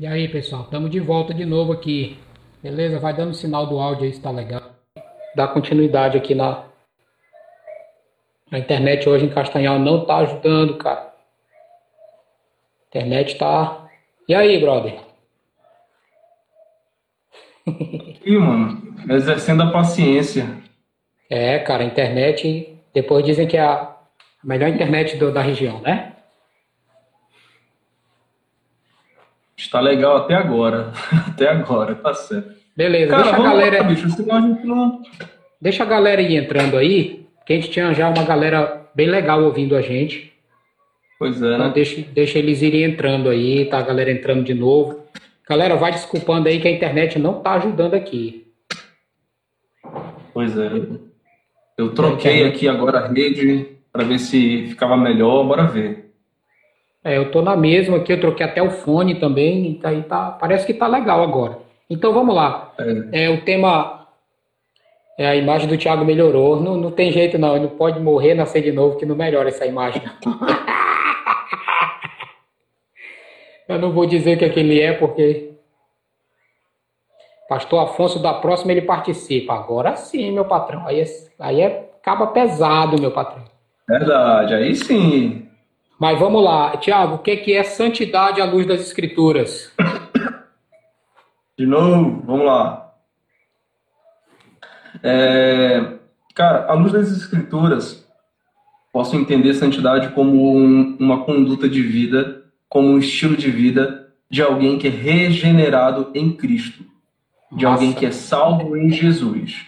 E aí, pessoal, estamos de volta de novo aqui. Beleza? Vai dando sinal do áudio aí se tá legal. Dá continuidade aqui na, a internet hoje em Castanhal não tá ajudando, cara. A internet tá. E aí, brother? E, mano, exercendo a paciência. É, cara, a internet. Depois dizem que é a melhor internet do, da região, né? Está legal até agora. até agora, tá certo. Beleza, Cara, deixa a galera. lá, bicho, senão a gente não... Deixa a galera ir entrando aí, que a gente tinha já uma galera bem legal ouvindo a gente. Pois é, Então né? deixa, deixa eles irem entrando aí, tá a galera entrando de novo. Galera, vai desculpando aí que a internet não tá ajudando aqui. Pois é. Eu troquei aqui agora a rede para ver se ficava melhor, bora ver. É, eu tô na mesma aqui, eu troquei até o fone também, tá, aí tá, parece que tá legal agora. Então vamos lá. É, o tema. É, a imagem do Thiago melhorou. Não, não tem jeito não, ele não pode morrer, nascer de novo, que não melhora essa imagem. Eu não vou dizer o que, é que ele é, porque. Pastor Afonso da próxima ele participa. Agora sim, meu patrão. Aí é, aí é caba pesado, meu patrão. Verdade, aí sim. Mas vamos lá, Tiago, o que que é santidade à luz das Escrituras? De novo, vamos lá. É, cara, à luz das escrituras, posso entender santidade como um- uma conduta de vida, como um estilo de vida de alguém que é regenerado em Cristo, de Massa. alguém que é salvo em Jesus.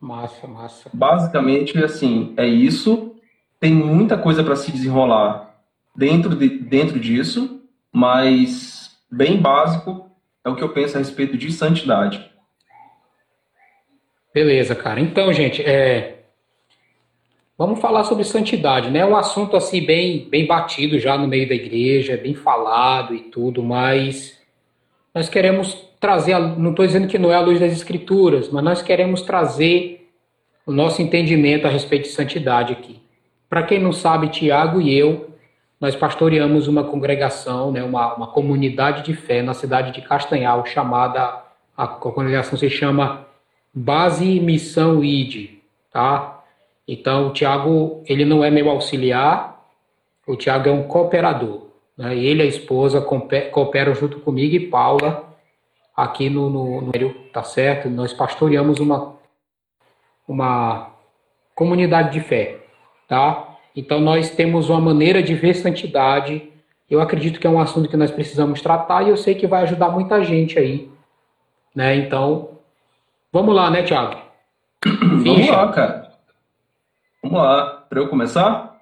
Massa, massa. Basicamente, assim, é isso. Tem muita coisa para se desenrolar dentro, de, dentro disso, mas bem básico é o que eu penso a respeito de santidade. Beleza, cara. Então, gente, é... vamos falar sobre santidade, né? É um assunto assim bem, bem batido já no meio da igreja, bem falado e tudo, mas nós queremos trazer, não estou dizendo que não é a luz das escrituras, mas nós queremos trazer o nosso entendimento a respeito de santidade aqui. Para quem não sabe, Tiago e eu, nós pastoreamos uma congregação, né, uma, uma comunidade de fé na cidade de Castanhal, chamada, a congregação se chama Base Missão ID, tá? Então, o Tiago, ele não é meu auxiliar, o Tiago é um cooperador, né? Ele e a esposa cooperam junto comigo e Paula aqui no, no, no tá certo? Nós pastoreamos uma, uma comunidade de fé, tá? Então, nós temos uma maneira de ver santidade. Eu acredito que é um assunto que nós precisamos tratar e eu sei que vai ajudar muita gente aí, né? Então, vamos lá, né, Tiago? Vamos lá, cara. Vamos lá. Para eu começar?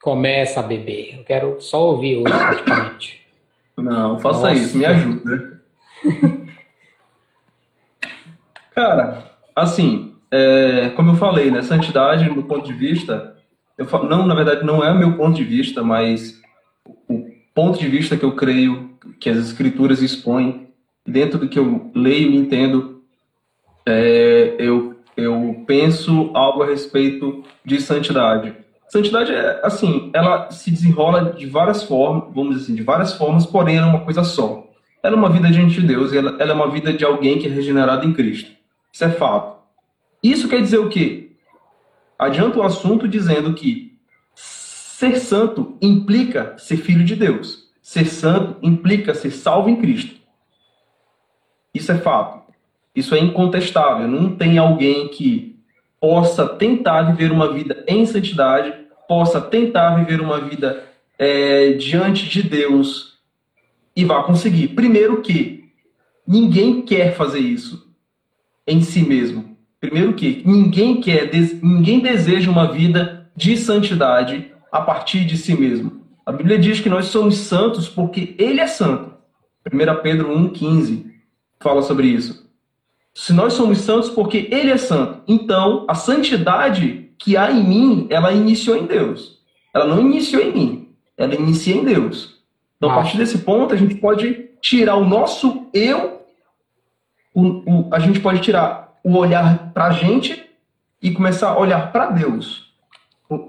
Começa, bebê. Eu quero só ouvir hoje, praticamente. Não, faça Nossa. isso, me ajuda. Cara, assim, é, como eu falei, né, santidade, do ponto de vista, eu falo, não, na verdade, não é o meu ponto de vista, mas o ponto de vista que eu creio que as escrituras expõem, dentro do que eu leio e entendo, é, eu, eu penso algo a respeito de santidade. Santidade é assim, ela se desenrola de várias formas, vamos dizer assim, de várias formas, porém ela é uma coisa só. Ela é uma vida diante de Deus, ela, ela é uma vida de alguém que é regenerado em Cristo. Isso é fato. Isso quer dizer o quê? Adianta o assunto dizendo que ser santo implica ser filho de Deus. Ser santo implica ser salvo em Cristo. Isso é fato. Isso é incontestável. Não tem alguém que possa tentar viver uma vida em santidade, possa tentar viver uma vida é, diante de Deus e vá conseguir. Primeiro que ninguém quer fazer isso em si mesmo. Primeiro que ninguém quer, ninguém deseja uma vida de santidade a partir de si mesmo. A Bíblia diz que nós somos santos porque Ele é santo. 1 Pedro 1,15 fala sobre isso. Se nós somos santos porque Ele é santo, então a santidade que há em mim, ela iniciou em Deus. Ela não iniciou em mim, ela inicia em Deus. Então, a partir desse ponto, a gente pode tirar o nosso eu, o- o- a gente pode tirar o olhar para a gente e começar a olhar para Deus.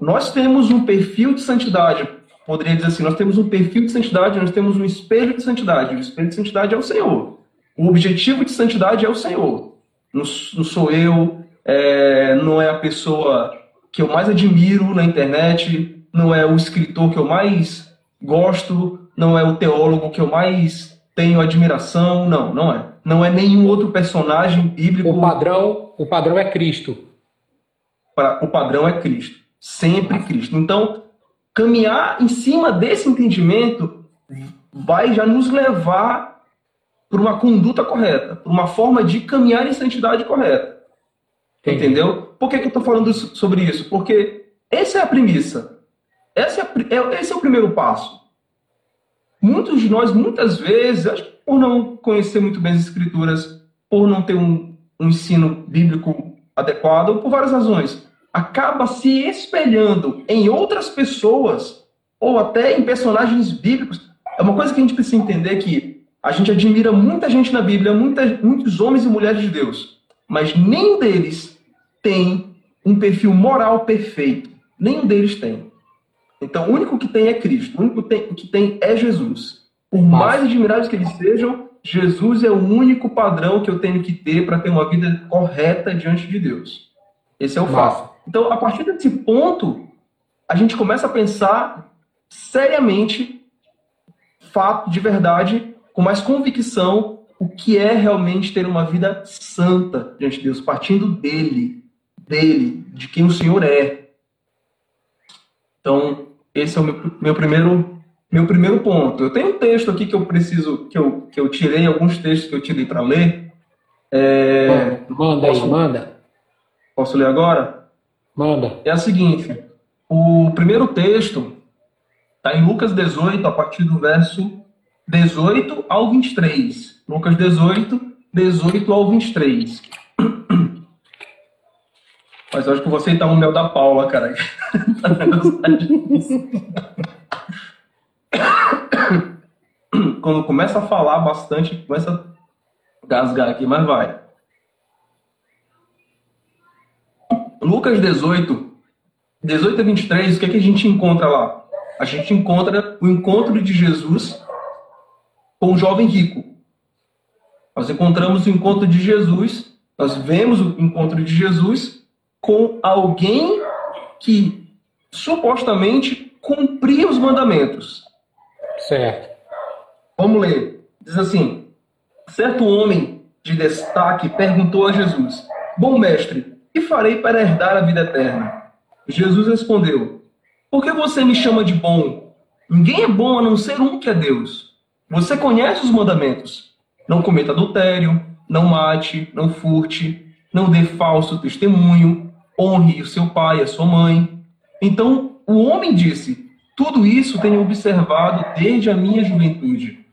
Nós temos um perfil de santidade poderia dizer assim: nós temos um perfil de santidade, nós temos um espelho de santidade. O espelho de santidade é o Senhor. O objetivo de santidade é o Senhor. Não, não sou eu, é, não é a pessoa que eu mais admiro na internet, não é o escritor que eu mais gosto, não é o teólogo que eu mais tenho admiração, não, não é. Não é nenhum outro personagem bíblico. O padrão, o padrão é Cristo. O padrão é Cristo, sempre Cristo. Então, caminhar em cima desse entendimento vai já nos levar para uma conduta correta, para uma forma de caminhar em santidade correta. Entendi. Entendeu? Por que, que eu estou falando sobre isso? Porque essa é a premissa. Essa é, é, esse é o primeiro passo. Muitos de nós, muitas vezes, acho que por não conhecer muito bem as escrituras, por não ter um, um ensino bíblico adequado, ou por várias razões, acaba se espelhando em outras pessoas, ou até em personagens bíblicos. É uma coisa que a gente precisa entender que a gente admira muita gente na Bíblia, muita, muitos homens e mulheres de Deus, mas nenhum deles tem um perfil moral perfeito. Nenhum deles tem. Então, o único que tem é Cristo. O único que tem é Jesus. Por mais admiráveis que eles sejam, Jesus é o único padrão que eu tenho que ter para ter uma vida correta diante de Deus. Esse é o fato. Então, a partir desse ponto, a gente começa a pensar seriamente, fato de verdade, com mais convicção, o que é realmente ter uma vida santa diante de Deus, partindo dele, dele, de quem o Senhor é. Então, esse é o meu, meu primeiro meu primeiro ponto. Eu tenho um texto aqui que eu preciso que eu, que eu tirei alguns textos que eu tirei para ler. É, manda posso, aí, manda. Posso ler agora? Manda. É a seguinte: o primeiro texto está em Lucas 18, a partir do verso 18 ao 23. Lucas 18, 18 ao 23. Mas eu acho que você está no mel da Paula, cara. Quando começa a falar bastante, começa a gasgar aqui, mas vai. Lucas 18, 18 a 23, o que, é que a gente encontra lá? A gente encontra o encontro de Jesus com o jovem rico. Nós encontramos o encontro de Jesus, nós vemos o encontro de Jesus com alguém que supostamente cumpria os mandamentos. Certo. Vamos ler. Diz assim: certo homem de destaque perguntou a Jesus: Bom mestre, que farei para herdar a vida eterna? Jesus respondeu: Por que você me chama de bom? Ninguém é bom a não ser um que é Deus. Você conhece os mandamentos: não cometa adultério, não mate, não furte, não dê falso testemunho, honre o seu pai a sua mãe. Então o homem disse: Tudo isso tenho observado desde a minha juventude.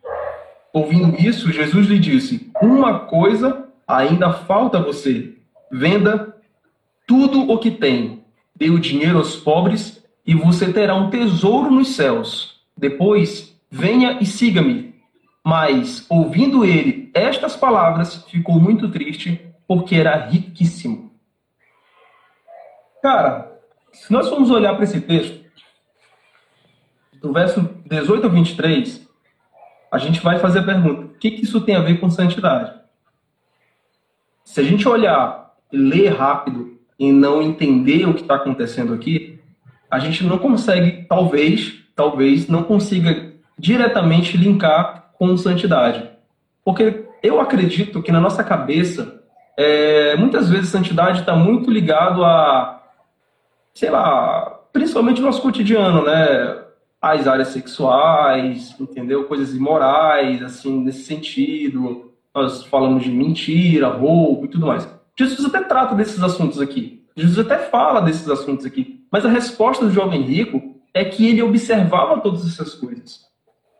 Ouvindo isso, Jesus lhe disse: Uma coisa ainda falta a você. Venda tudo o que tem, dê o dinheiro aos pobres e você terá um tesouro nos céus. Depois, venha e siga-me. Mas, ouvindo ele estas palavras, ficou muito triste, porque era riquíssimo. Cara, se nós formos olhar para esse texto, do verso 18 a 23, a gente vai fazer a pergunta: o que, que isso tem a ver com santidade? Se a gente olhar e ler rápido e não entender o que está acontecendo aqui, a gente não consegue, talvez, talvez, não consiga diretamente linkar com santidade. Porque eu acredito que na nossa cabeça, é, muitas vezes santidade está muito ligado a sei lá, principalmente no nosso cotidiano, né? As áreas sexuais, entendeu? Coisas imorais, assim, nesse sentido. Nós falamos de mentira, roubo e tudo mais. Jesus até trata desses assuntos aqui. Jesus até fala desses assuntos aqui. Mas a resposta do jovem rico é que ele observava todas essas coisas.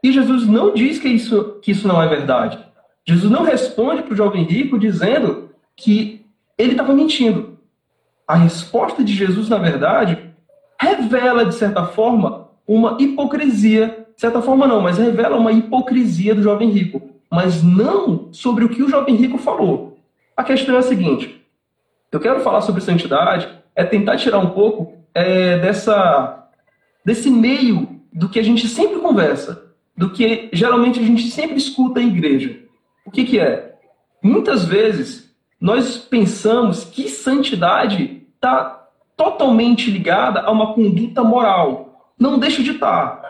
E Jesus não diz que isso, que isso não é verdade. Jesus não responde para o jovem rico dizendo que ele estava mentindo a resposta de Jesus, na verdade, revela, de certa forma, uma hipocrisia. De certa forma, não, mas revela uma hipocrisia do jovem rico. Mas não sobre o que o jovem rico falou. A questão é a seguinte: eu quero falar sobre santidade, é tentar tirar um pouco é, dessa, desse meio do que a gente sempre conversa, do que geralmente a gente sempre escuta em igreja. O que, que é? Muitas vezes nós pensamos que santidade está totalmente ligada a uma conduta moral. Não deixa de estar. Tá.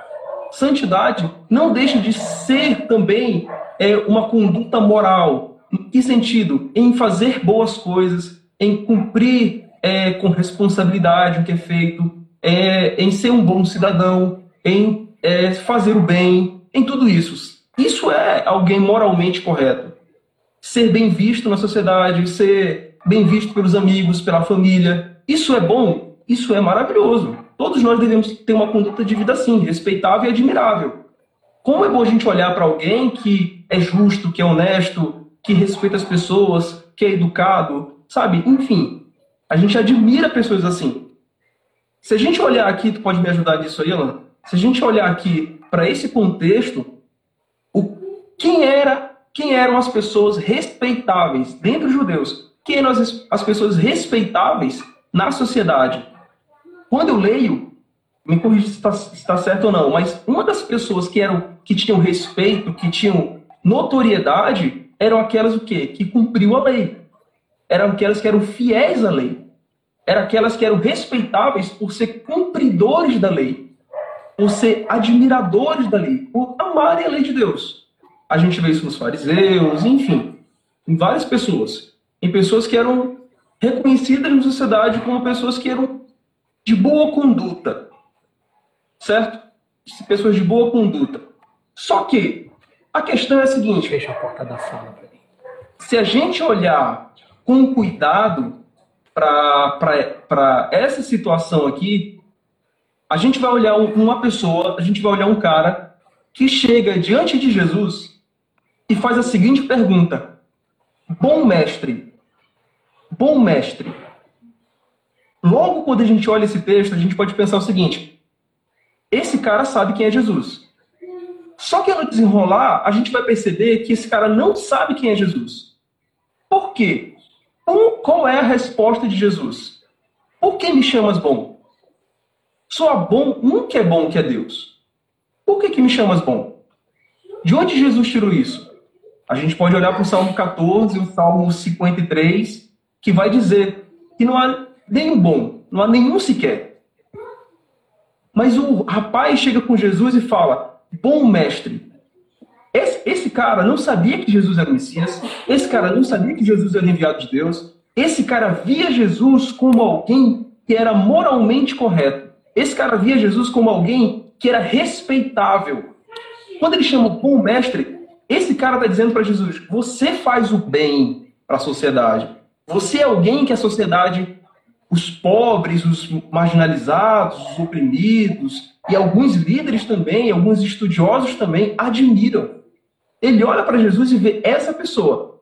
Santidade não deixa de ser também é, uma conduta moral. Em que sentido? Em fazer boas coisas, em cumprir é, com responsabilidade o que é feito, é, em ser um bom cidadão, em é, fazer o bem, em tudo isso. Isso é alguém moralmente correto. Ser bem visto na sociedade, ser bem visto pelos amigos, pela família. Isso é bom, isso é maravilhoso. Todos nós devemos ter uma conduta de vida assim, respeitável e admirável. Como é bom a gente olhar para alguém que é justo, que é honesto, que respeita as pessoas, que é educado, sabe? Enfim, a gente admira pessoas assim. Se a gente olhar aqui, tu pode me ajudar nisso aí, Alan? Se a gente olhar aqui para esse contexto, o, quem era, quem eram as pessoas respeitáveis dentro dos judeus? Quem eram as, as pessoas respeitáveis na sociedade? Quando eu leio, me corrija se está tá certo ou não, mas uma das pessoas que eram que tinham respeito, que tinham notoriedade, eram aquelas o quê? Que cumpriu a lei. Eram aquelas que eram fiéis à lei eram aquelas que eram respeitáveis por ser cumpridores da lei, por ser admiradores da lei, por amarem a lei de Deus. A gente vê isso nos fariseus, enfim, em várias pessoas. Em pessoas que eram reconhecidas na sociedade como pessoas que eram de boa conduta. Certo? Pessoas de boa conduta. Só que a questão é a seguinte: fecha a porta da sala para mim. Se a gente olhar com cuidado para essa situação aqui, a gente vai olhar uma pessoa, a gente vai olhar um cara que chega diante de Jesus e faz a seguinte pergunta: Bom mestre, bom mestre. Logo quando a gente olha esse texto, a gente pode pensar o seguinte: esse cara sabe quem é Jesus. Só que no desenrolar, a gente vai perceber que esse cara não sabe quem é Jesus. Por quê? Um, qual é a resposta de Jesus? Por que me chamas bom? Só bom um que é bom, que é Deus. Por que, que me chamas bom? De onde Jesus tirou isso? A gente pode olhar para o Salmo 14 e o Salmo 53, que vai dizer que não há nenhum bom, não há nenhum sequer. Mas o rapaz chega com Jesus e fala: Bom mestre, esse, esse cara não sabia que Jesus era o Messias, esse cara não sabia que Jesus era enviado de Deus, esse cara via Jesus como alguém que era moralmente correto. Esse cara via Jesus como alguém que era respeitável. Quando ele chama o bom mestre, esse cara está dizendo para Jesus: você faz o bem para a sociedade. Você é alguém que a sociedade, os pobres, os marginalizados, os oprimidos e alguns líderes também, alguns estudiosos também admiram. Ele olha para Jesus e vê essa pessoa.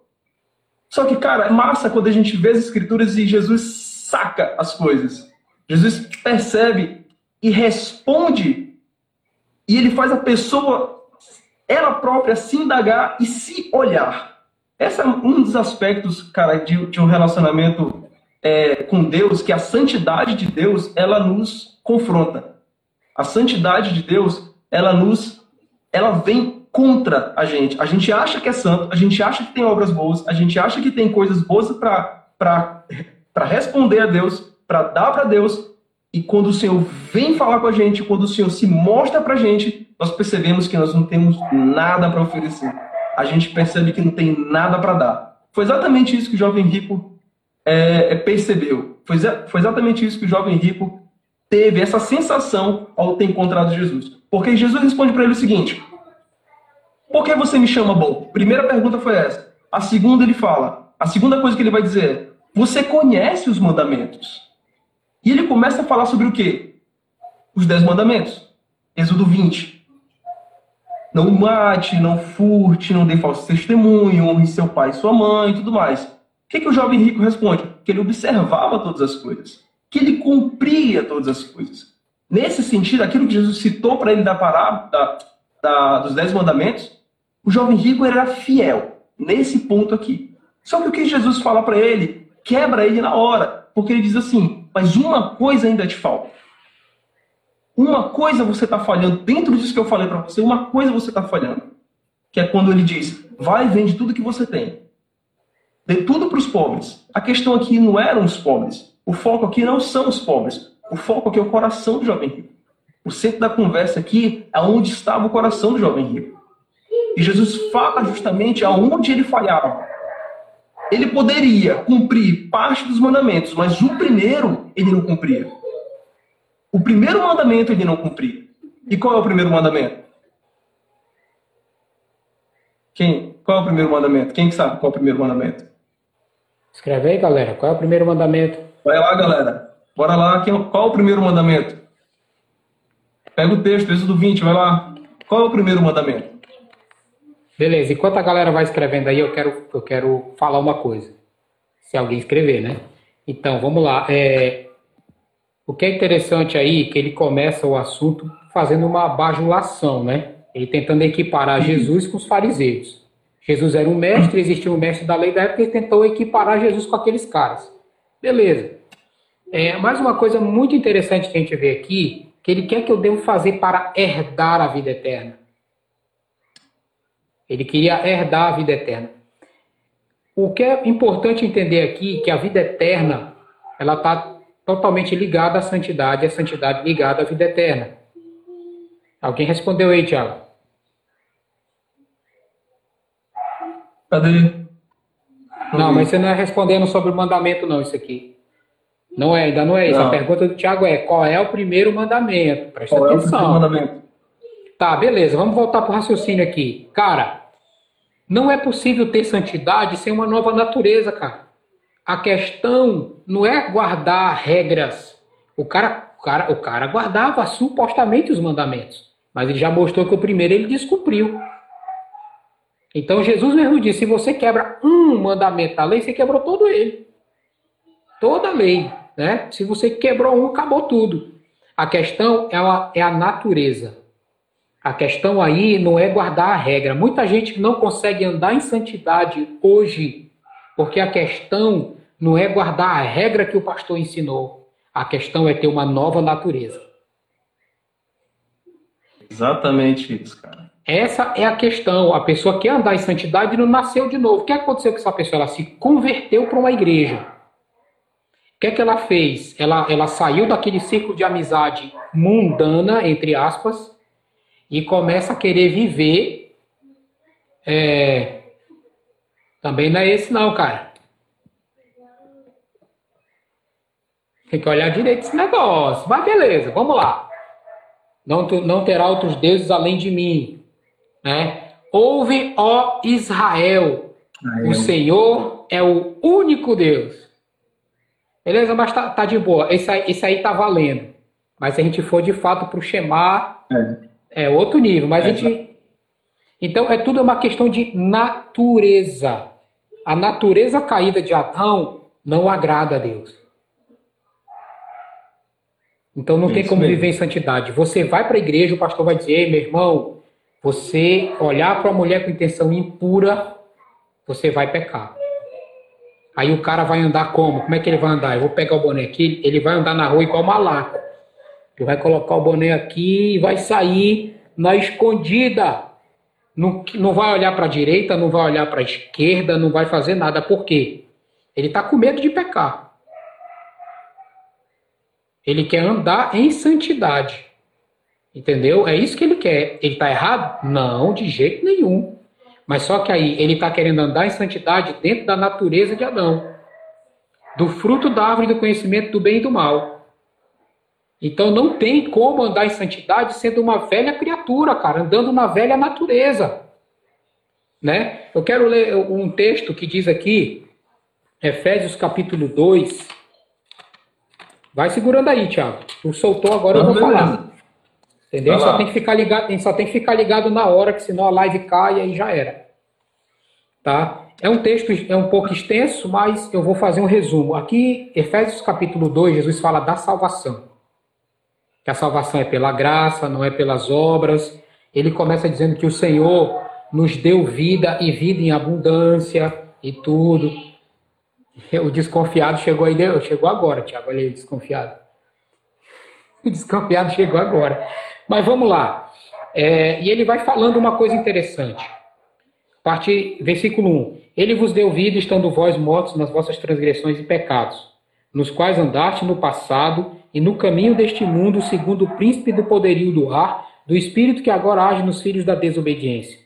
Só que, cara, é massa quando a gente vê as escrituras e Jesus saca as coisas. Jesus percebe e responde. E ele faz a pessoa, ela própria, se indagar e se olhar. Esse é um dos aspectos, cara, de, de um relacionamento é, com Deus, que a santidade de Deus, ela nos confronta. A santidade de Deus, ela nos, ela vem contra a gente. A gente acha que é santo, a gente acha que tem obras boas, a gente acha que tem coisas boas para responder a Deus, para dar para Deus. E quando o Senhor vem falar com a gente, quando o Senhor se mostra para a gente, nós percebemos que nós não temos nada para oferecer. A gente percebe que não tem nada para dar. Foi exatamente isso que o jovem rico é, é percebeu. Foi, foi exatamente isso que o jovem rico teve, essa sensação ao ter encontrado Jesus. Porque Jesus responde para ele o seguinte: por que você me chama bom? Primeira pergunta foi essa. A segunda ele fala, a segunda coisa que ele vai dizer é, você conhece os mandamentos? E ele começa a falar sobre o quê? Os dez mandamentos. Êxodo 20. Não mate, não furte, não dê falso testemunho, honre seu pai e sua mãe e tudo mais. O que, que o jovem rico responde? Que ele observava todas as coisas. Que ele cumpria todas as coisas. Nesse sentido, aquilo que Jesus citou para ele da parábola, da, da, dos dez mandamentos, o jovem rico era fiel nesse ponto aqui. Só que o que Jesus fala para ele quebra ele na hora, porque ele diz assim: Mas uma coisa ainda te falta. Uma coisa você está falhando, dentro disso que eu falei para você, uma coisa você está falhando. Que é quando ele diz: vai e vende tudo que você tem. Dê tudo para os pobres. A questão aqui não eram os pobres. O foco aqui não são os pobres. O foco aqui é o coração do jovem rico. O centro da conversa aqui é onde estava o coração do jovem rico. E Jesus fala justamente aonde ele falhava. Ele poderia cumprir parte dos mandamentos, mas o primeiro ele não cumpria. O primeiro mandamento ele não cumpria. E qual é o primeiro mandamento? Quem? Qual é o primeiro mandamento? Quem sabe qual é o primeiro mandamento? Escreve aí, galera. Qual é o primeiro mandamento? Vai lá, galera. Bora lá. Qual é o primeiro mandamento? Pega o texto, Êxodo 20, vai lá. Qual é o primeiro mandamento? Beleza. Enquanto a galera vai escrevendo aí, eu quero, eu quero falar uma coisa. Se alguém escrever, né? Então, vamos lá. É, o que é interessante aí é que ele começa o assunto fazendo uma bajulação, né? Ele tentando equiparar Jesus com os fariseus. Jesus era um mestre, existia um mestre da lei da época, ele tentou equiparar Jesus com aqueles caras. Beleza. É, mais uma coisa muito interessante que a gente vê aqui, que ele quer que eu devo fazer para herdar a vida eterna. Ele queria herdar a vida eterna. O que é importante entender aqui é que a vida eterna, ela está totalmente ligada à santidade, a santidade ligada à vida eterna. Alguém respondeu aí, Tiago? Cadê? Não, mas você não é respondendo sobre o mandamento, não, isso aqui. Não é, ainda não é isso. Não. A pergunta do Tiago é: qual é o primeiro mandamento? Presta qual atenção. É o primeiro mandamento? Tá, beleza, vamos voltar para o raciocínio aqui. Cara, não é possível ter santidade sem uma nova natureza, cara. A questão não é guardar regras. O cara, o cara, o cara guardava supostamente os mandamentos, mas ele já mostrou que o primeiro ele descumpriu. Então Jesus mesmo disse: se você quebra um mandamento da lei, você quebrou todo ele. Toda a lei. Né? Se você quebrou um, acabou tudo. A questão ela é a natureza. A questão aí não é guardar a regra. Muita gente não consegue andar em santidade hoje, porque a questão não é guardar a regra que o pastor ensinou. A questão é ter uma nova natureza. Exatamente isso, cara. Essa é a questão. A pessoa quer andar em santidade e não nasceu de novo. O que aconteceu com essa pessoa? Ela se converteu para uma igreja. O que é que ela fez? Ela, ela saiu daquele círculo de amizade mundana, entre aspas, e começa a querer viver. É... Também não é esse, não, cara. Tem que olhar direito esse negócio. Mas beleza, vamos lá. Não, não terá outros deuses além de mim. Né? Ouve, ó Israel, o Senhor é o único Deus. Beleza? Mas tá, tá de boa. Esse aí, esse aí tá valendo. Mas se a gente for de fato para o Shema, é. é. outro nível. Mas é, a gente. Então é tudo uma questão de natureza. A natureza caída de Adão não agrada a Deus. Então não tem como mesmo. viver em santidade. Você vai para a igreja, o pastor vai dizer, meu irmão, você olhar para uma mulher com intenção impura, você vai pecar. Aí o cara vai andar como? Como é que ele vai andar? Eu vou pegar o boné aqui, ele vai andar na rua igual malaco. Ele vai colocar o boné aqui e vai sair na escondida. Não, não vai olhar para a direita, não vai olhar para a esquerda, não vai fazer nada. Por quê? Ele está com medo de pecar. Ele quer andar em santidade. Entendeu? É isso que ele quer. Ele está errado? Não, de jeito nenhum. Mas só que aí ele está querendo andar em santidade dentro da natureza de Adão, do fruto da árvore do conhecimento do bem e do mal. Então não tem como andar em santidade sendo uma velha criatura, cara, andando na velha natureza. Né? Eu quero ler um texto que diz aqui, Efésios capítulo 2. Vai segurando aí, Tiago. Tu soltou agora, eu vou falar. Entendeu? Só tem, que ficar ligado, tem, só tem que ficar ligado na hora, que senão a live cai e aí já era. Tá? É um texto, é um pouco extenso, mas eu vou fazer um resumo. Aqui, Efésios capítulo 2, Jesus fala da salvação. Que a salvação é pela graça, não é pelas obras. Ele começa dizendo que o Senhor nos deu vida e vida em abundância e tudo. O desconfiado chegou aí, chegou agora, Tiago, olha aí, desconfiado. O desconfiado chegou agora. Mas vamos lá. É, e ele vai falando uma coisa interessante. Parte, versículo 1. Ele vos deu vida, estando vós mortos nas vossas transgressões e pecados, nos quais andaste no passado e no caminho deste mundo, segundo o príncipe do poderio do ar, do espírito que agora age nos filhos da desobediência,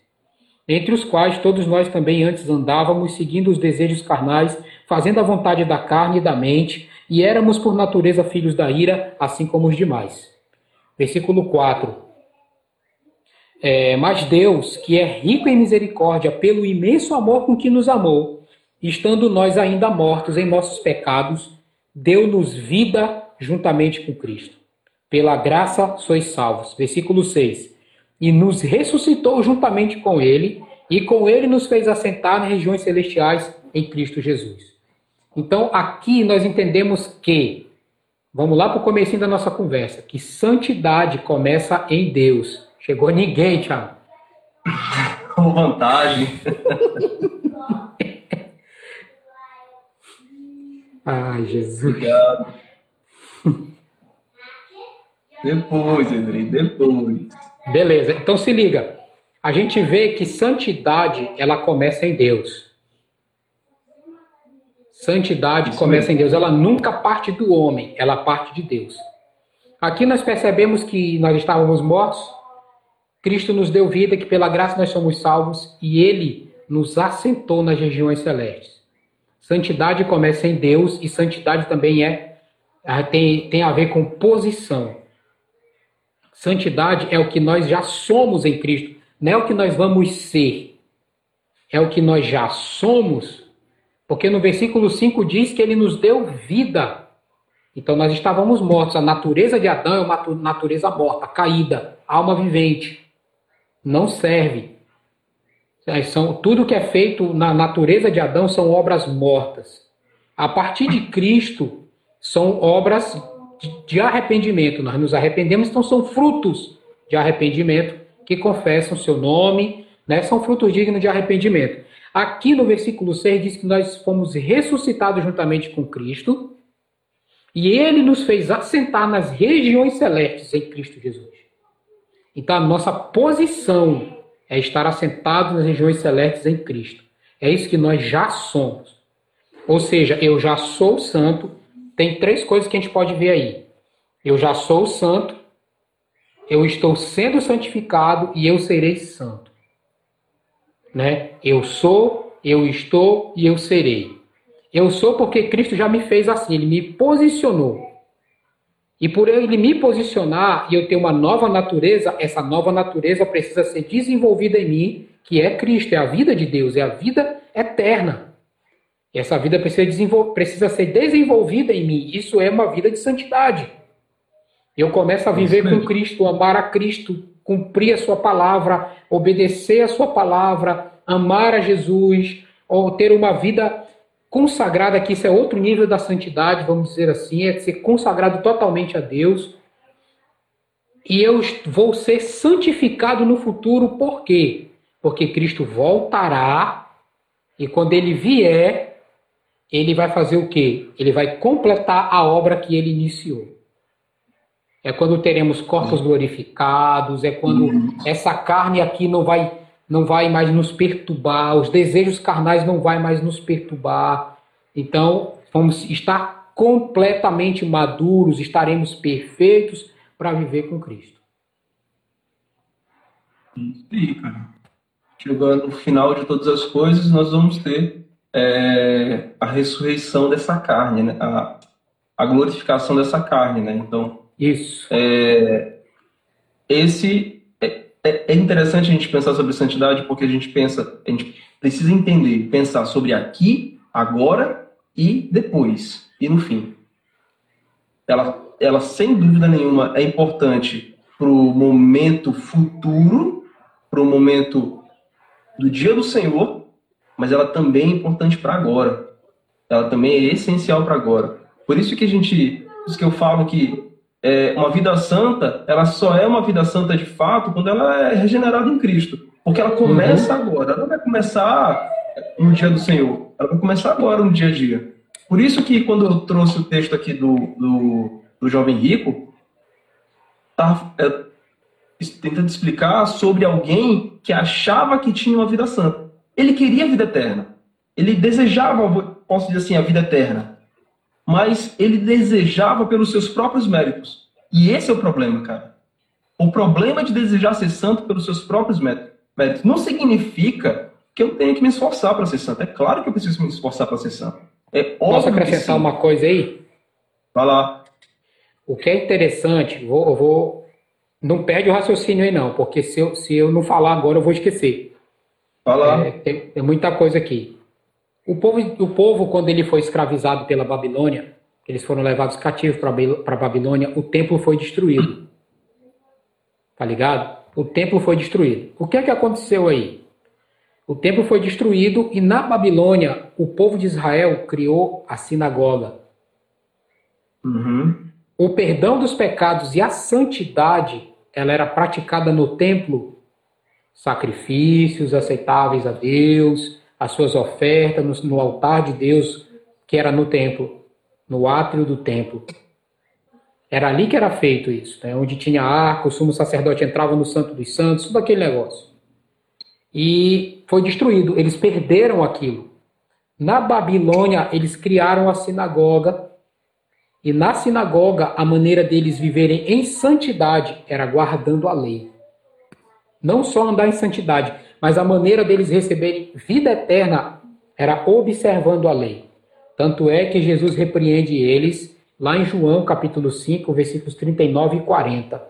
entre os quais todos nós também antes andávamos, seguindo os desejos carnais, fazendo a vontade da carne e da mente, e éramos por natureza filhos da ira, assim como os demais. Versículo 4. É, mas Deus, que é rico em misericórdia, pelo imenso amor com que nos amou, estando nós ainda mortos em nossos pecados, deu-nos vida juntamente com Cristo. Pela graça sois salvos. Versículo 6. E nos ressuscitou juntamente com Ele, e com Ele nos fez assentar nas regiões celestiais em Cristo Jesus. Então, aqui nós entendemos que, vamos lá para o começo da nossa conversa, que santidade começa em Deus. Chegou ninguém, Thiago. Com vantagem. Ai, Jesus. Obrigado. Depois, Andrei, depois. Beleza, então se liga. A gente vê que santidade, ela começa em Deus. Santidade Isso começa mesmo. em Deus. Ela nunca parte do homem, ela parte de Deus. Aqui nós percebemos que nós estávamos mortos, Cristo nos deu vida, que pela graça nós somos salvos e Ele nos assentou nas regiões celestes. Santidade começa em Deus e santidade também é tem, tem a ver com posição. Santidade é o que nós já somos em Cristo, não é o que nós vamos ser. É o que nós já somos, porque no versículo 5 diz que ele nos deu vida. Então nós estávamos mortos. A natureza de Adão é uma natureza morta, caída, alma vivente. Não serve. É, são, tudo que é feito na natureza de Adão são obras mortas. A partir de Cristo, são obras de, arrependimento. Nós nos arrependemos, então são frutos de arrependimento que confessam o seu nome, né? são frutos dignos de arrependimento. Aqui no versículo 6 diz que nós fomos ressuscitados juntamente com Cristo e ele nos fez assentar nas regiões celestes em Cristo Jesus. Então a nossa posição é estar assentado nas regiões celestes em Cristo. É isso que nós já somos. Ou seja, eu já sou santo. Tem três coisas que a gente pode ver aí. Eu já sou santo, eu estou sendo santificado e eu serei santo. Né? Eu sou, eu estou e eu serei. Eu sou porque Cristo já me fez assim, ele me posicionou. E por ele me posicionar e eu ter uma nova natureza, essa nova natureza precisa ser desenvolvida em mim, que é Cristo, é a vida de Deus, é a vida eterna. Essa vida precisa, precisa ser desenvolvida em mim. Isso é uma vida de santidade. Eu começo a viver com Cristo, amar a Cristo, cumprir a sua palavra, obedecer a sua palavra, amar a Jesus, ou ter uma vida consagrada, que isso é outro nível da santidade, vamos dizer assim, é ser consagrado totalmente a Deus. E eu vou ser santificado no futuro, por quê? Porque Cristo voltará e quando ele vier, ele vai fazer o quê? Ele vai completar a obra que ele iniciou. É quando teremos corpos glorificados, é quando uhum. essa carne aqui não vai não vai mais nos perturbar, os desejos carnais não vai mais nos perturbar. Então, vamos estar completamente maduros, estaremos perfeitos para viver com Cristo. Sim, cara. Chegando no final de todas as coisas, nós vamos ter é, a ressurreição dessa carne, né? a, a glorificação dessa carne. Né? Então, isso. É, esse é, é interessante a gente pensar sobre santidade porque a gente pensa, a gente precisa entender, pensar sobre aqui, agora e depois e no fim. Ela, ela sem dúvida nenhuma é importante para o momento futuro, para o momento do dia do Senhor, mas ela também é importante para agora. Ela também é essencial para agora. Por isso que a gente, por isso que eu falo que é, uma vida santa, ela só é uma vida santa de fato quando ela é regenerada em Cristo. Porque ela começa uhum. agora, ela não vai começar no dia do Senhor, ela vai começar agora no dia a dia. Por isso que quando eu trouxe o texto aqui do, do, do jovem rico, tá é, tentando explicar sobre alguém que achava que tinha uma vida santa. Ele queria a vida eterna. Ele desejava, posso dizer assim, a vida eterna. Mas ele desejava pelos seus próprios méritos. E esse é o problema, cara. O problema de desejar ser santo pelos seus próprios méritos não significa que eu tenha que me esforçar para ser santo. É claro que eu preciso me esforçar para ser santo. É Posso acrescentar uma coisa aí? Vai lá. O que é interessante, vou, vou. Não perde o raciocínio aí, não, porque se eu, se eu não falar agora, eu vou esquecer. Vai lá. É, tem, tem muita coisa aqui. O povo, o povo, quando ele foi escravizado pela Babilônia, eles foram levados cativos para a Babilônia, o templo foi destruído. Tá ligado? O templo foi destruído. O que é que aconteceu aí? O templo foi destruído e na Babilônia o povo de Israel criou a sinagoga. Uhum. O perdão dos pecados e a santidade, ela era praticada no templo. Sacrifícios aceitáveis a Deus, as suas ofertas no, no altar de Deus, que era no templo, no átrio do templo. Era ali que era feito isso, né? onde tinha arco, o sumo sacerdote entrava no Santo dos Santos, tudo aquele negócio. E foi destruído, eles perderam aquilo. Na Babilônia, eles criaram a sinagoga, e na sinagoga, a maneira deles viverem em santidade era guardando a lei. Não só andar em santidade, mas a maneira deles receberem vida eterna era observando a lei. Tanto é que Jesus repreende eles lá em João capítulo 5, versículos 39 e 40,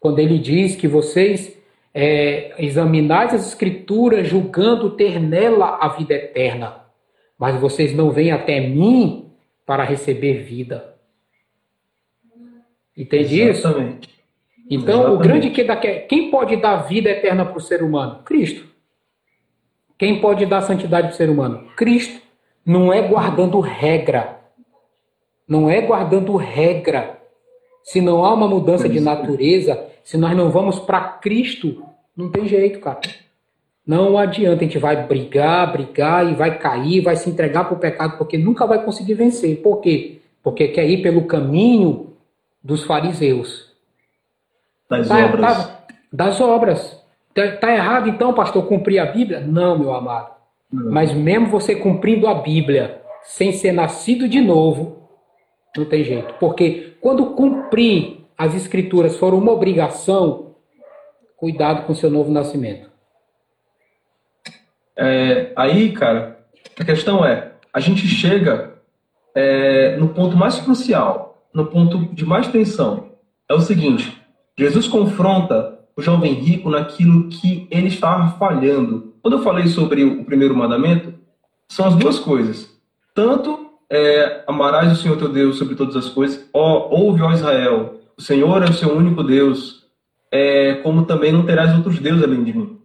quando ele diz que vocês é, examinais as escrituras julgando ter nela a vida eterna, mas vocês não vêm até mim para receber vida. Entende Exatamente. isso? Então, Exatamente. o grande que dá, quem pode dar vida eterna para o ser humano? Cristo. Quem pode dar santidade para o ser humano? Cristo. Não é guardando regra. Não é guardando regra. Se não há uma mudança de natureza, se nós não vamos para Cristo, não tem jeito, cara. Não adianta, a gente vai brigar, brigar e vai cair, vai se entregar para o pecado, porque nunca vai conseguir vencer. Por quê? Porque quer ir pelo caminho dos fariseus. Das tá, obras. Tá, das obras. Tá, tá, errado então, pastor, cumprir a Bíblia? Não, meu amado. Não. Mas mesmo você cumprindo a Bíblia sem ser nascido de novo, não tem jeito. Porque quando cumprir as escrituras for uma obrigação, cuidado com seu novo nascimento. É, aí, cara, a questão é, a gente chega é, no ponto mais crucial, no ponto de mais tensão é o seguinte: Jesus confronta o jovem rico naquilo que ele estava falhando. Quando eu falei sobre o primeiro mandamento, são as duas coisas. Tanto é, amarás o Senhor teu Deus sobre todas as coisas, ó, ouve, ó Israel, o Senhor é o seu único Deus, é, como também não terás outros deuses além de mim.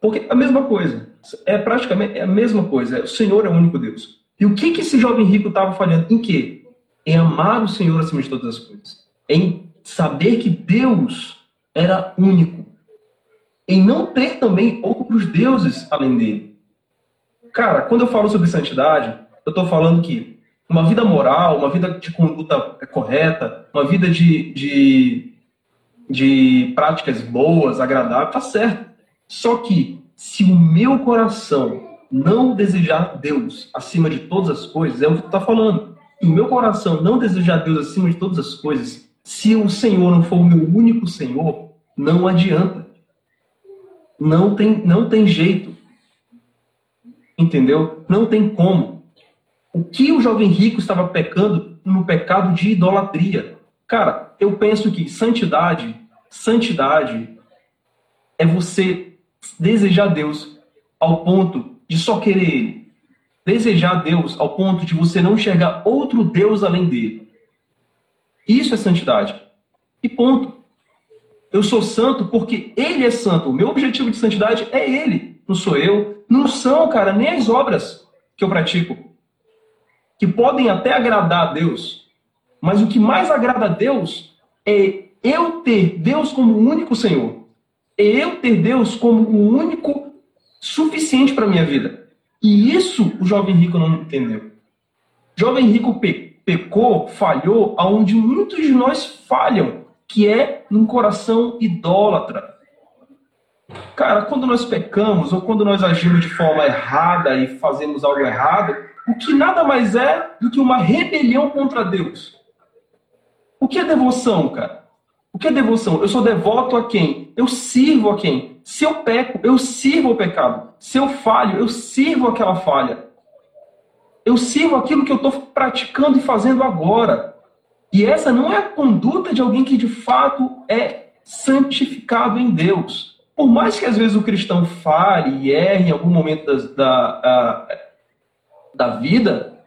Porque a mesma coisa, é praticamente é a mesma coisa, é, o Senhor é o único Deus. E o que, que esse jovem rico estava falhando? Em quê? em amar o Senhor acima de todas as coisas, em saber que Deus era único, em não ter também outros deuses além dele. Cara, quando eu falo sobre santidade, eu estou falando que uma vida moral, uma vida de conduta correta, uma vida de, de, de práticas boas, agradáveis, tá certo. Só que se o meu coração não desejar Deus acima de todas as coisas, é o que tu está falando e o meu coração não desejar Deus acima de todas as coisas, se o Senhor não for o meu único Senhor, não adianta. Não tem, não tem jeito. Entendeu? Não tem como. O que o jovem rico estava pecando no pecado de idolatria? Cara, eu penso que santidade, santidade é você desejar Deus ao ponto de só querer Ele desejar Deus ao ponto de você não enxergar outro Deus além dele. Isso é santidade. E ponto. Eu sou santo porque ele é santo. O meu objetivo de santidade é ele, não sou eu. Não são, cara, nem as obras que eu pratico. Que podem até agradar a Deus. Mas o que mais agrada a Deus é eu ter Deus como o único Senhor. É eu ter Deus como o único suficiente para minha vida. E isso o jovem rico não entendeu. Jovem rico pe pecou, falhou, aonde muitos de nós falham, que é um coração idólatra. Cara, quando nós pecamos ou quando nós agimos de forma errada e fazemos algo errado, o que nada mais é do que uma rebelião contra Deus. O que é devoção, cara? O que é devoção? Eu sou devoto a quem? Eu sirvo a quem? Se eu peco, eu sirvo o pecado. Se eu falho, eu sirvo aquela falha. Eu sirvo aquilo que eu estou praticando e fazendo agora. E essa não é a conduta de alguém que de fato é santificado em Deus. Por mais que às vezes o cristão fale e erre em algum momento das, da, da vida,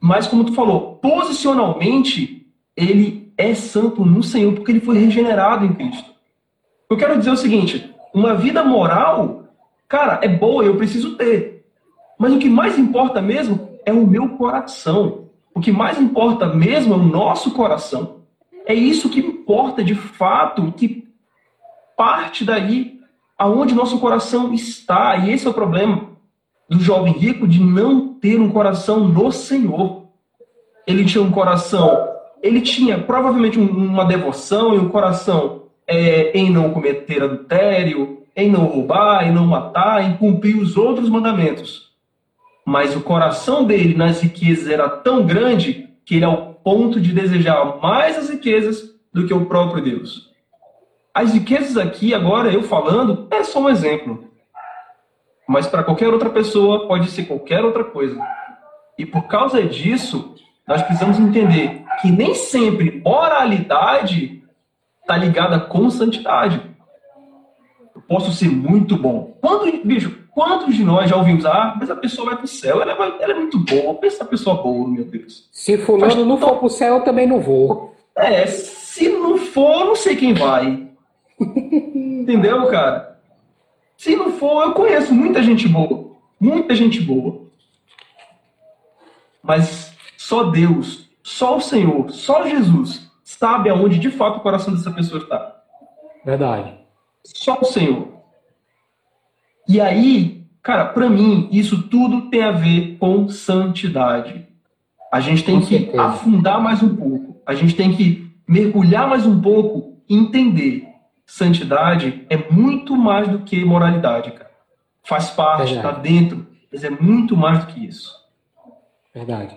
mas como tu falou, posicionalmente ele é santo no Senhor porque ele foi regenerado em Cristo. Eu quero dizer o seguinte: uma vida moral, cara, é boa, eu preciso ter. Mas o que mais importa mesmo é o meu coração. O que mais importa mesmo é o nosso coração. É isso que importa de fato, que parte daí aonde nosso coração está. E esse é o problema do jovem rico de não ter um coração no Senhor. Ele tinha um coração, ele tinha provavelmente uma devoção e um coração é, em não cometer adultério, em não roubar, em não matar, em cumprir os outros mandamentos mas o coração dele nas riquezas era tão grande que ele ao ponto de desejar mais as riquezas do que o próprio Deus. As riquezas aqui, agora eu falando, é só um exemplo. Mas para qualquer outra pessoa pode ser qualquer outra coisa. E por causa disso, nós precisamos entender que nem sempre oralidade está ligada com santidade. Eu posso ser muito bom. Quando, bicho, Quantos de nós já ouvimos, ah, mas a pessoa vai para o céu, ela é, ela é, muito boa, pensa a pessoa boa, meu Deus. Se fulano não for para o céu, eu também não vou. É, se não for, não sei quem vai. Entendeu, cara? Se não for, eu conheço muita gente boa. Muita gente boa. Mas só Deus, só o Senhor, só Jesus sabe aonde de fato o coração dessa pessoa está. Verdade. Só o Senhor. E aí, cara, para mim, isso tudo tem a ver com santidade. A gente tem com que certeza. afundar mais um pouco. A gente tem que mergulhar mais um pouco e entender. Santidade é muito mais do que moralidade, cara. Faz parte, está dentro, mas é muito mais do que isso. Verdade.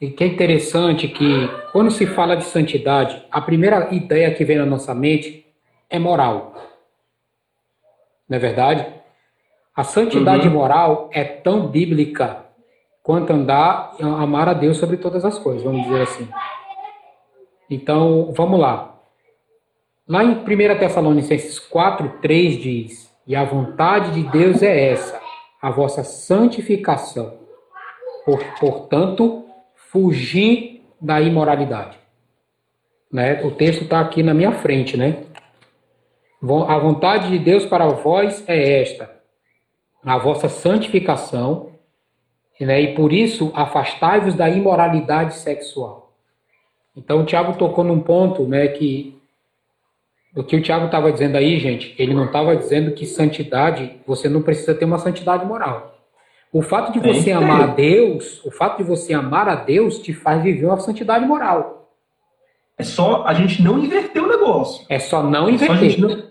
E que é interessante que, quando se fala de santidade, a primeira ideia que vem na nossa mente é moral. Não é verdade? A santidade uhum. moral é tão bíblica quanto andar amar a Deus sobre todas as coisas, vamos dizer assim. Então, vamos lá. Lá em 1 Tessalonicenses 4, 3 diz: E a vontade de Deus é essa, a vossa santificação. Por, portanto, fugir da imoralidade. Né? O texto está aqui na minha frente, né? A vontade de Deus para vós é esta, a vossa santificação, né? e por isso afastai-vos da imoralidade sexual. Então o Tiago tocou num ponto né, que o que o Tiago estava dizendo aí, gente, ele não estava dizendo que santidade, você não precisa ter uma santidade moral. O fato de você amar a Deus, o fato de você amar a Deus te faz viver uma santidade moral. É só a gente não inverter o negócio. É só não inverter. É só não...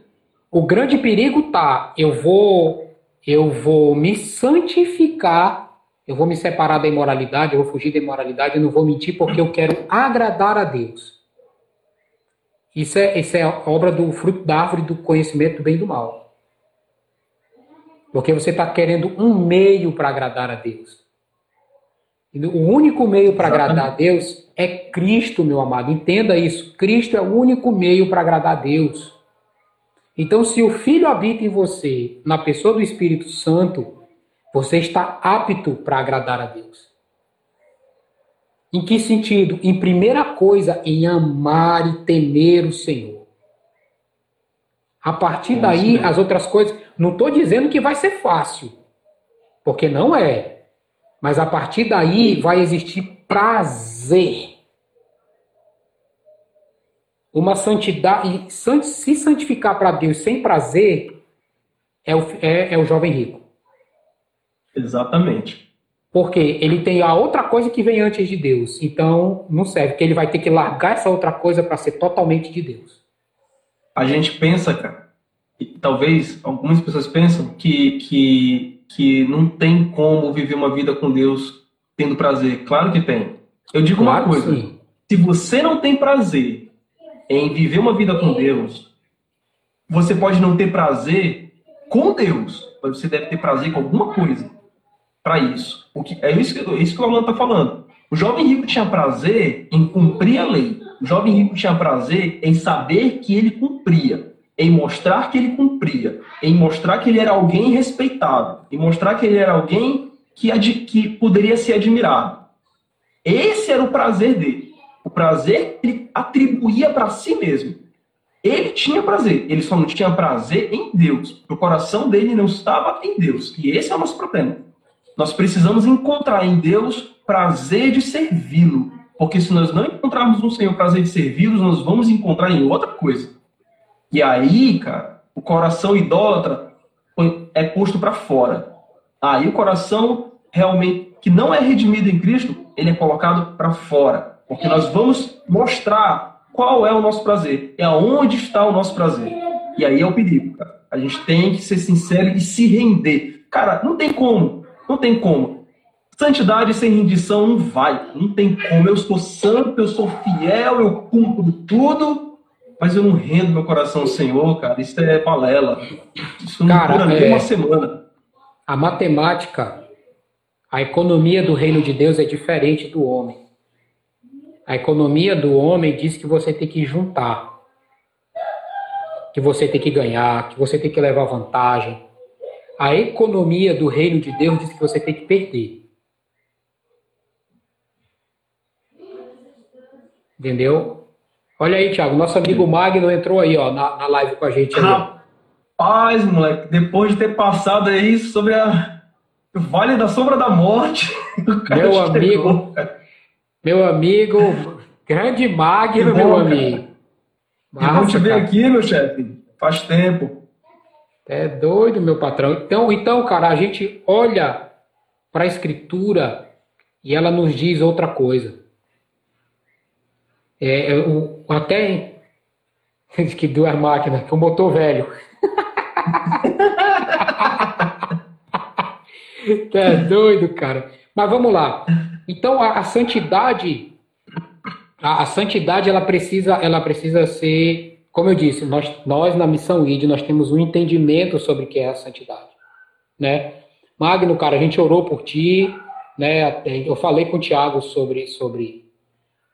O grande perigo tá, eu vou eu vou me santificar, eu vou me separar da imoralidade, eu vou fugir da imoralidade, eu não vou mentir porque eu quero agradar a Deus. Isso é, isso é obra do fruto da árvore do conhecimento do bem e do mal. Porque você está querendo um meio para agradar a Deus. O único meio para agradar a Deus é Cristo, meu amado. Entenda isso. Cristo é o único meio para agradar a Deus. Então, se o Filho habita em você, na pessoa do Espírito Santo, você está apto para agradar a Deus. Em que sentido? Em primeira coisa, em amar e temer o Senhor. A partir daí, as outras coisas. Não estou dizendo que vai ser fácil, porque não é. Mas a partir daí vai existir prazer uma santidade, se santificar para Deus sem prazer, é o, é, é o jovem rico. Exatamente. Porque ele tem a outra coisa que vem antes de Deus. Então, não serve, porque ele vai ter que largar essa outra coisa para ser totalmente de Deus. a gente pensa, cara, e talvez algumas pessoas pensam que, que, que não tem como viver uma vida com Deus tendo prazer. Claro que tem. Eu digo claro uma coisa: sim. se você não tem prazer em viver uma vida com Deus, você pode não ter prazer com Deus, mas você deve ter prazer com alguma coisa para isso. O que, é isso que, é isso que o Alan está falando. O jovem rico tinha prazer em cumprir a lei. O jovem rico tinha prazer em saber que ele cumpria, em mostrar que ele cumpria, em mostrar que ele era alguém respeitado, em mostrar que ele era alguém que, que poderia ser admirado. Esse era o prazer dele. Prazer ele atribuía para si mesmo. Ele tinha prazer, ele só não tinha prazer em Deus. O coração dele não estava em Deus. E esse é o nosso problema. Nós precisamos encontrar em Deus prazer de servi-lo. Porque se nós não encontrarmos no Senhor prazer de servi-lo, nós vamos encontrar em outra coisa. E aí, cara, o coração idólatra é posto para fora. Aí o coração realmente que não é redimido em Cristo, ele é colocado para fora. Porque nós vamos mostrar qual é o nosso prazer, é aonde está o nosso prazer. E aí é o perigo, cara. A gente tem que ser sincero e se render. Cara, não tem como, não tem como. Santidade sem rendição não vai, não tem como. Eu sou santo, eu sou fiel, eu cumpro tudo, mas eu não rendo meu coração ao Senhor, cara. Isso é balela. Isso não cara, dura nem é... uma semana. A matemática, a economia do reino de Deus é diferente do homem. A economia do homem diz que você tem que juntar, que você tem que ganhar, que você tem que levar vantagem. A economia do reino de Deus diz que você tem que perder. Entendeu? Olha aí, Thiago, nosso amigo Magno entrou aí, ó, na, na live com a gente. Rapaz, moleque, depois de ter passado aí sobre a Vale da Sombra da Morte, meu amigo, meu amigo, grande Magno, bom, meu amigo. Bom te ver aqui, meu chefe. Faz tempo. É doido, meu patrão. Então, então, cara, a gente olha para a escritura e ela nos diz outra coisa. É, eu, é, até que duas máquinas, que o motor velho. é doido, cara. Mas vamos lá. Então a, a santidade, a, a, santidade ela precisa, ela precisa ser, como eu disse, nós, nós na missão ID nós temos um entendimento sobre o que é a santidade, né? Magno, cara, a gente orou por ti, né? Eu falei com o Tiago sobre sobre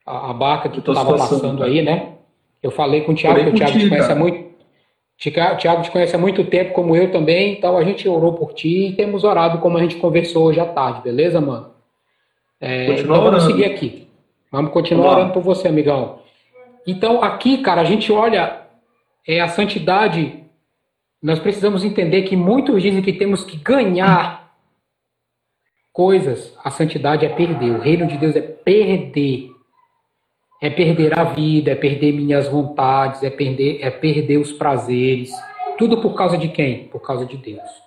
a, a barca que tu estava passando cara. aí, né? Eu falei com o Tiago, que o Tiago te conhece há muito Tiago te conhece há muito tempo, como eu também, então a gente orou por ti e temos orado como a gente conversou hoje à tarde, beleza, mano? É, então vamos seguir aqui. Vamos continuar vamos orando por você, amigão. Então, aqui, cara, a gente olha é, a santidade. Nós precisamos entender que muitos dizem que temos que ganhar coisas. A santidade é perder. O reino de Deus é perder. É perder a vida, é perder minhas vontades, é perder, é perder os prazeres. Tudo por causa de quem? Por causa de Deus.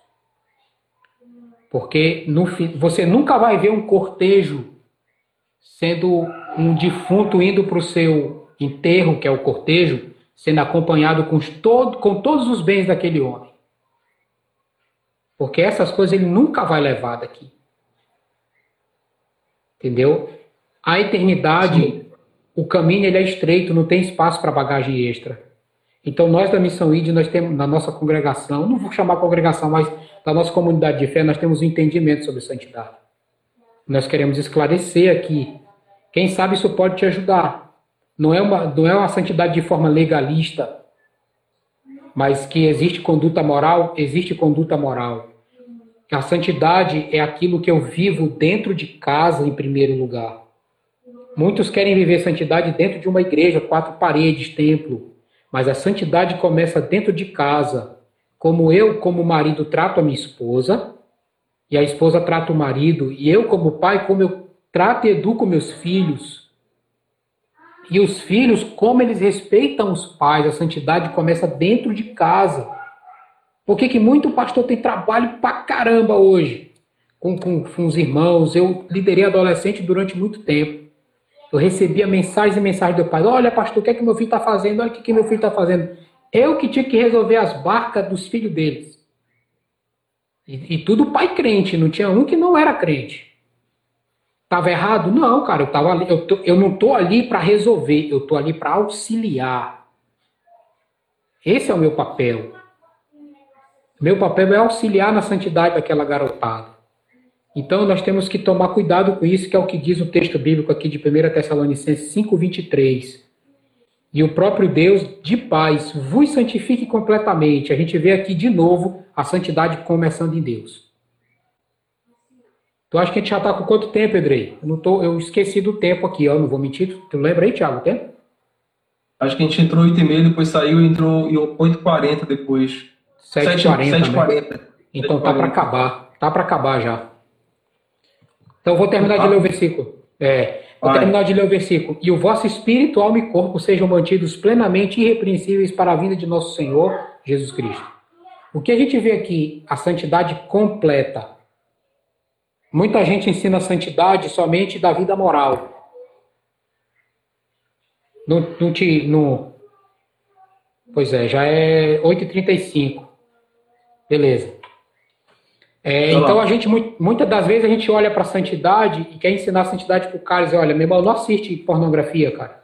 Porque no, você nunca vai ver um cortejo sendo um defunto indo para o seu enterro, que é o cortejo, sendo acompanhado com, todo, com todos os bens daquele homem. Porque essas coisas ele nunca vai levar daqui. Entendeu? A eternidade, Sim. o caminho ele é estreito, não tem espaço para bagagem extra. Então, nós da Missão ID, nós temos na nossa congregação, não vou chamar congregação, mas da nossa comunidade de fé, nós temos um entendimento sobre santidade. Nós queremos esclarecer aqui. Quem sabe isso pode te ajudar. Não é uma, não é uma santidade de forma legalista, mas que existe conduta moral, existe conduta moral. A santidade é aquilo que eu vivo dentro de casa, em primeiro lugar. Muitos querem viver santidade dentro de uma igreja, quatro paredes, templo. Mas a santidade começa dentro de casa. Como eu, como marido, trato a minha esposa, e a esposa trata o marido, e eu, como pai, como eu trato e educo meus filhos. E os filhos, como eles respeitam os pais, a santidade começa dentro de casa. Por que, que muito pastor tem trabalho pra caramba hoje com, com, com os irmãos? Eu liderei adolescente durante muito tempo. Eu recebia mensagens e mensagens do pai. Olha, pastor, o que é que meu filho está fazendo? Olha o que, que meu filho está fazendo. Eu que tinha que resolver as barcas dos filhos deles. E, e tudo pai crente, não tinha um que não era crente. Tava errado? Não, cara, eu, tava ali, eu, tô, eu não tô ali para resolver, eu tô ali para auxiliar. Esse é o meu papel. Meu papel é auxiliar na santidade daquela garotada. Então nós temos que tomar cuidado com isso, que é o que diz o texto bíblico aqui de 1 Tessalonicenses 5:23. E o próprio Deus de paz vos santifique completamente. A gente vê aqui de novo a santidade começando em Deus. Tu acha que a gente já está com quanto tempo, Edrei? Eu, não tô, eu esqueci do tempo aqui, ó, não vou mentir. Tu lembra aí, Thiago, o tempo? Acho que a gente entrou 8h30, depois saiu e entrou em 8h40 depois. 7h40. 7h40. Né? Então 7h40. tá para acabar. Tá para acabar já. Então vou terminar de ler o versículo. É, vou Vai. terminar de ler o versículo. E o vosso espírito, alma e corpo sejam mantidos plenamente irrepreensíveis para a vinda de nosso Senhor Jesus Cristo. O que a gente vê aqui, a santidade completa. Muita gente ensina a santidade somente da vida moral. Não, não te. Não... Pois é, já é 8h35. Beleza. É, então a gente, muitas das vezes, a gente olha para a santidade e quer ensinar a santidade para o cara e dizer, olha, meu irmão, não assiste pornografia, cara.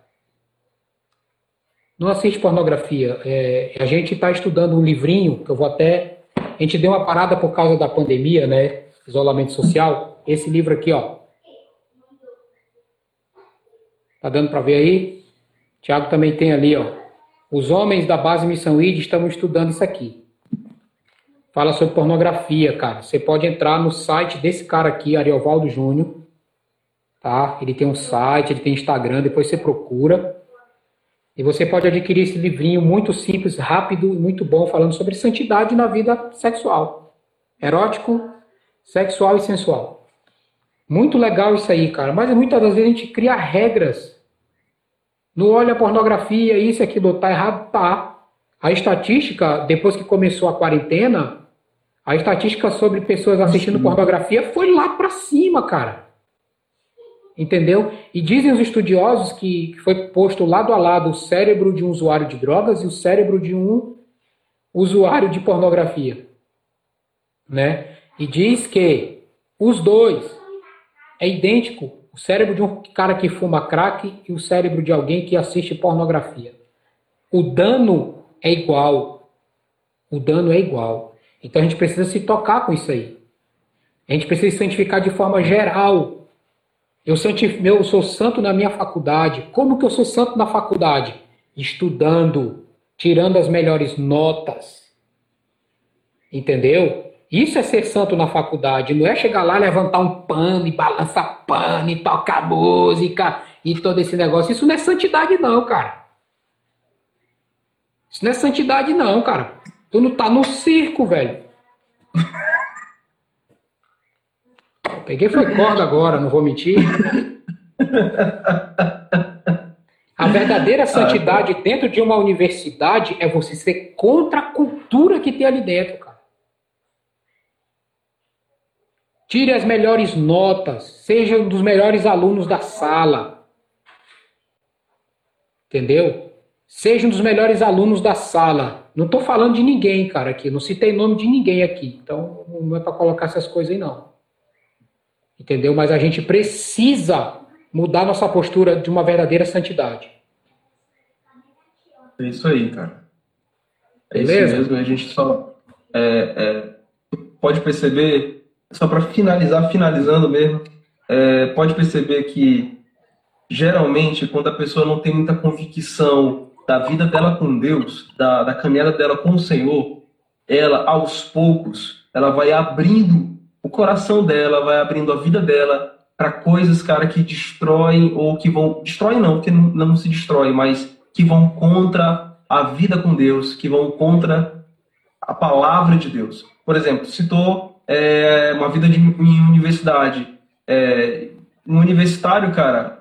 Não assiste pornografia. É, a gente está estudando um livrinho, que eu vou até. A gente deu uma parada por causa da pandemia, né? Isolamento social. Esse livro aqui, ó. Tá dando para ver aí? Tiago também tem ali, ó. Os homens da base Missão ID estão estudando isso aqui fala sobre pornografia, cara. Você pode entrar no site desse cara aqui, Ariovaldo Júnior, tá? Ele tem um site, ele tem Instagram, depois você procura. E você pode adquirir esse livrinho muito simples, rápido e muito bom, falando sobre santidade na vida sexual. Erótico, sexual e sensual. Muito legal isso aí, cara. Mas muitas das vezes a gente cria regras. Não olha a pornografia, isso e aquilo, tá errado? Tá. A estatística, depois que começou a quarentena, a estatística sobre pessoas assistindo Sim. pornografia foi lá para cima, cara. Entendeu? E dizem os estudiosos que foi posto lado a lado o cérebro de um usuário de drogas e o cérebro de um usuário de pornografia. Né? E diz que os dois é idêntico. O cérebro de um cara que fuma crack e o cérebro de alguém que assiste pornografia. O dano é igual. O dano é igual. Então a gente precisa se tocar com isso aí. A gente precisa se santificar de forma geral. Eu, santif... eu sou santo na minha faculdade. Como que eu sou santo na faculdade? Estudando, tirando as melhores notas. Entendeu? Isso é ser santo na faculdade. Não é chegar lá, levantar um pano e balançar pano e tocar música e todo esse negócio. Isso não é santidade, não, cara. Isso não é santidade, não, cara. Tu não tá no circo, velho. Peguei foi corda agora, não vou mentir. A verdadeira santidade dentro de uma universidade é você ser contra a cultura que tem ali dentro, cara. Tire as melhores notas, seja um dos melhores alunos da sala. Entendeu? Seja um dos melhores alunos da sala. Não estou falando de ninguém, cara, aqui. Não citei nome de ninguém aqui. Então, não é para colocar essas coisas aí, não. Entendeu? Mas a gente precisa mudar nossa postura de uma verdadeira santidade. É isso aí, cara. É Beleza? isso mesmo. A gente só é, é, pode perceber, só para finalizar, finalizando mesmo, é, pode perceber que geralmente quando a pessoa não tem muita convicção da vida dela com Deus, da, da caminhada dela com o Senhor, ela, aos poucos, ela vai abrindo o coração dela, vai abrindo a vida dela para coisas, cara, que destroem ou que vão. Destroem não, porque não, não se destrói, mas que vão contra a vida com Deus, que vão contra a palavra de Deus. Por exemplo, citou é, uma vida de, em universidade. É, um universitário, cara,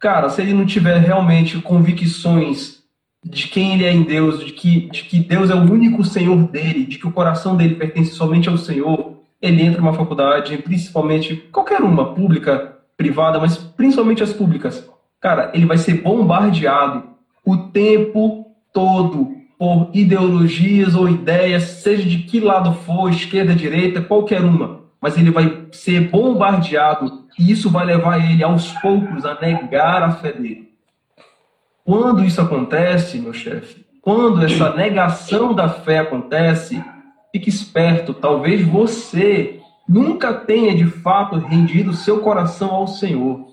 cara, se ele não tiver realmente convicções de quem ele é em Deus, de que, de que Deus é o único Senhor dele, de que o coração dele pertence somente ao Senhor, ele entra numa faculdade, principalmente qualquer uma, pública, privada, mas principalmente as públicas. Cara, ele vai ser bombardeado o tempo todo por ideologias ou ideias, seja de que lado for, esquerda, direita, qualquer uma, mas ele vai ser bombardeado e isso vai levar ele aos poucos a negar a fé dele. Quando isso acontece, meu chefe, quando essa negação da fé acontece, fique esperto, talvez você nunca tenha de fato rendido seu coração ao Senhor.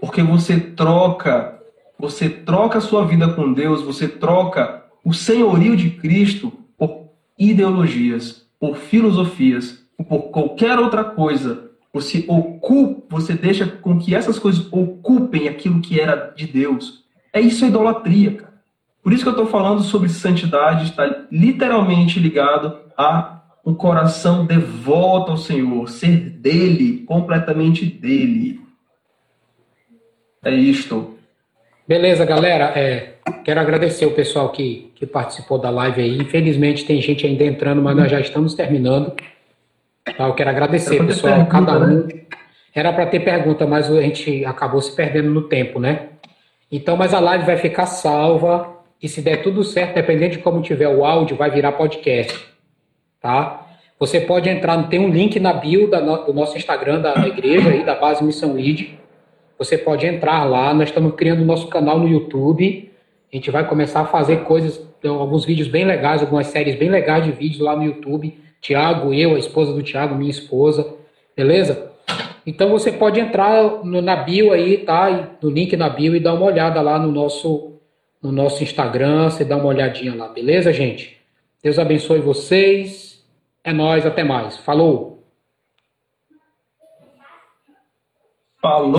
Porque você troca, você troca a sua vida com Deus, você troca o senhorio de Cristo por ideologias, por filosofias, por qualquer outra coisa. Você ocupa, você deixa com que essas coisas ocupem aquilo que era de Deus. É isso a idolatria, cara. Por isso que eu estou falando sobre santidade, está literalmente ligado a um coração devoto ao Senhor, ser dele, completamente dele. É isto. Beleza, galera. É, quero agradecer o pessoal que, que participou da live aí. Infelizmente tem gente ainda entrando, mas nós já estamos terminando. Tá, eu quero agradecer, pessoal, pergunta, cada um. Né? Era para ter pergunta, mas a gente acabou se perdendo no tempo, né? Então, mas a live vai ficar salva e se der tudo certo, dependendo de como tiver o áudio, vai virar podcast, tá? Você pode entrar, tem um link na bio da, do nosso Instagram da, da igreja aí, da base Missão Lead. Você pode entrar lá, nós estamos criando o nosso canal no YouTube. A gente vai começar a fazer coisas, alguns vídeos bem legais, algumas séries bem legais de vídeos lá no YouTube. Tiago, eu, a esposa do Tiago, minha esposa, beleza? Então você pode entrar no, na bio aí, tá? No link na bio e dar uma olhada lá no nosso, no nosso Instagram, você dá uma olhadinha lá, beleza, gente? Deus abençoe vocês. É nós, até mais. Falou. Falou.